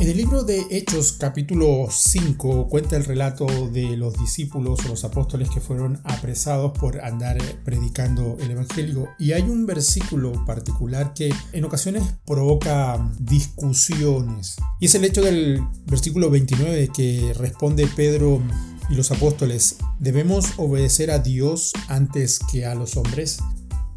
En el libro de Hechos capítulo 5 cuenta el relato de los discípulos o los apóstoles que fueron apresados por andar predicando el Evangelio y hay un versículo particular que en ocasiones provoca discusiones y es el hecho del versículo 29 que responde Pedro y los apóstoles, ¿debemos obedecer a Dios antes que a los hombres?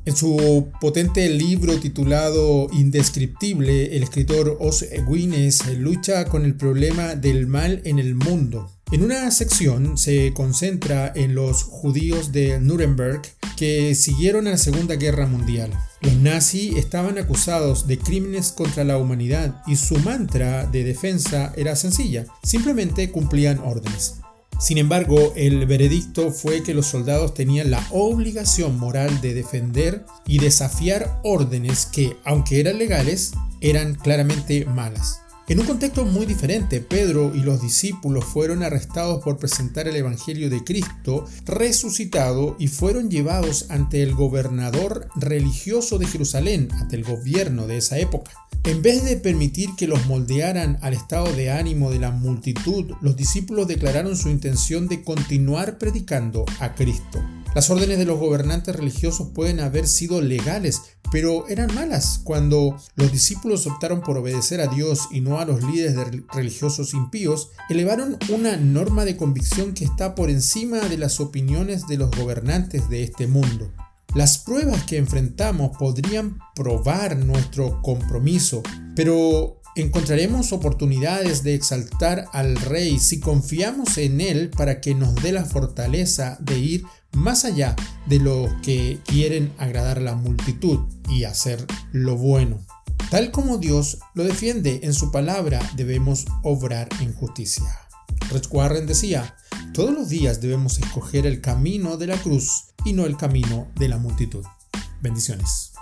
En su potente libro titulado Indescriptible, el escritor Os Guinness lucha con el problema del mal en el mundo. En una sección se concentra en los judíos de Nuremberg que siguieron a la Segunda Guerra Mundial. Los nazis estaban acusados de crímenes contra la humanidad y su mantra de defensa era sencilla, simplemente cumplían órdenes. Sin embargo, el veredicto fue que los soldados tenían la obligación moral de defender y desafiar órdenes que, aunque eran legales, eran claramente malas. En un contexto muy diferente, Pedro y los discípulos fueron arrestados por presentar el Evangelio de Cristo resucitado y fueron llevados ante el gobernador religioso de Jerusalén, ante el gobierno de esa época. En vez de permitir que los moldearan al estado de ánimo de la multitud, los discípulos declararon su intención de continuar predicando a Cristo. Las órdenes de los gobernantes religiosos pueden haber sido legales, pero eran malas. Cuando los discípulos optaron por obedecer a Dios y no a los líderes religiosos impíos, elevaron una norma de convicción que está por encima de las opiniones de los gobernantes de este mundo. Las pruebas que enfrentamos podrían probar nuestro compromiso, pero encontraremos oportunidades de exaltar al Rey si confiamos en Él para que nos dé la fortaleza de ir más allá de lo que quieren agradar a la multitud y hacer lo bueno. Tal como Dios lo defiende en su palabra, debemos obrar en justicia. Rich Warren decía, todos los días debemos escoger el camino de la cruz y no el camino de la multitud. Bendiciones.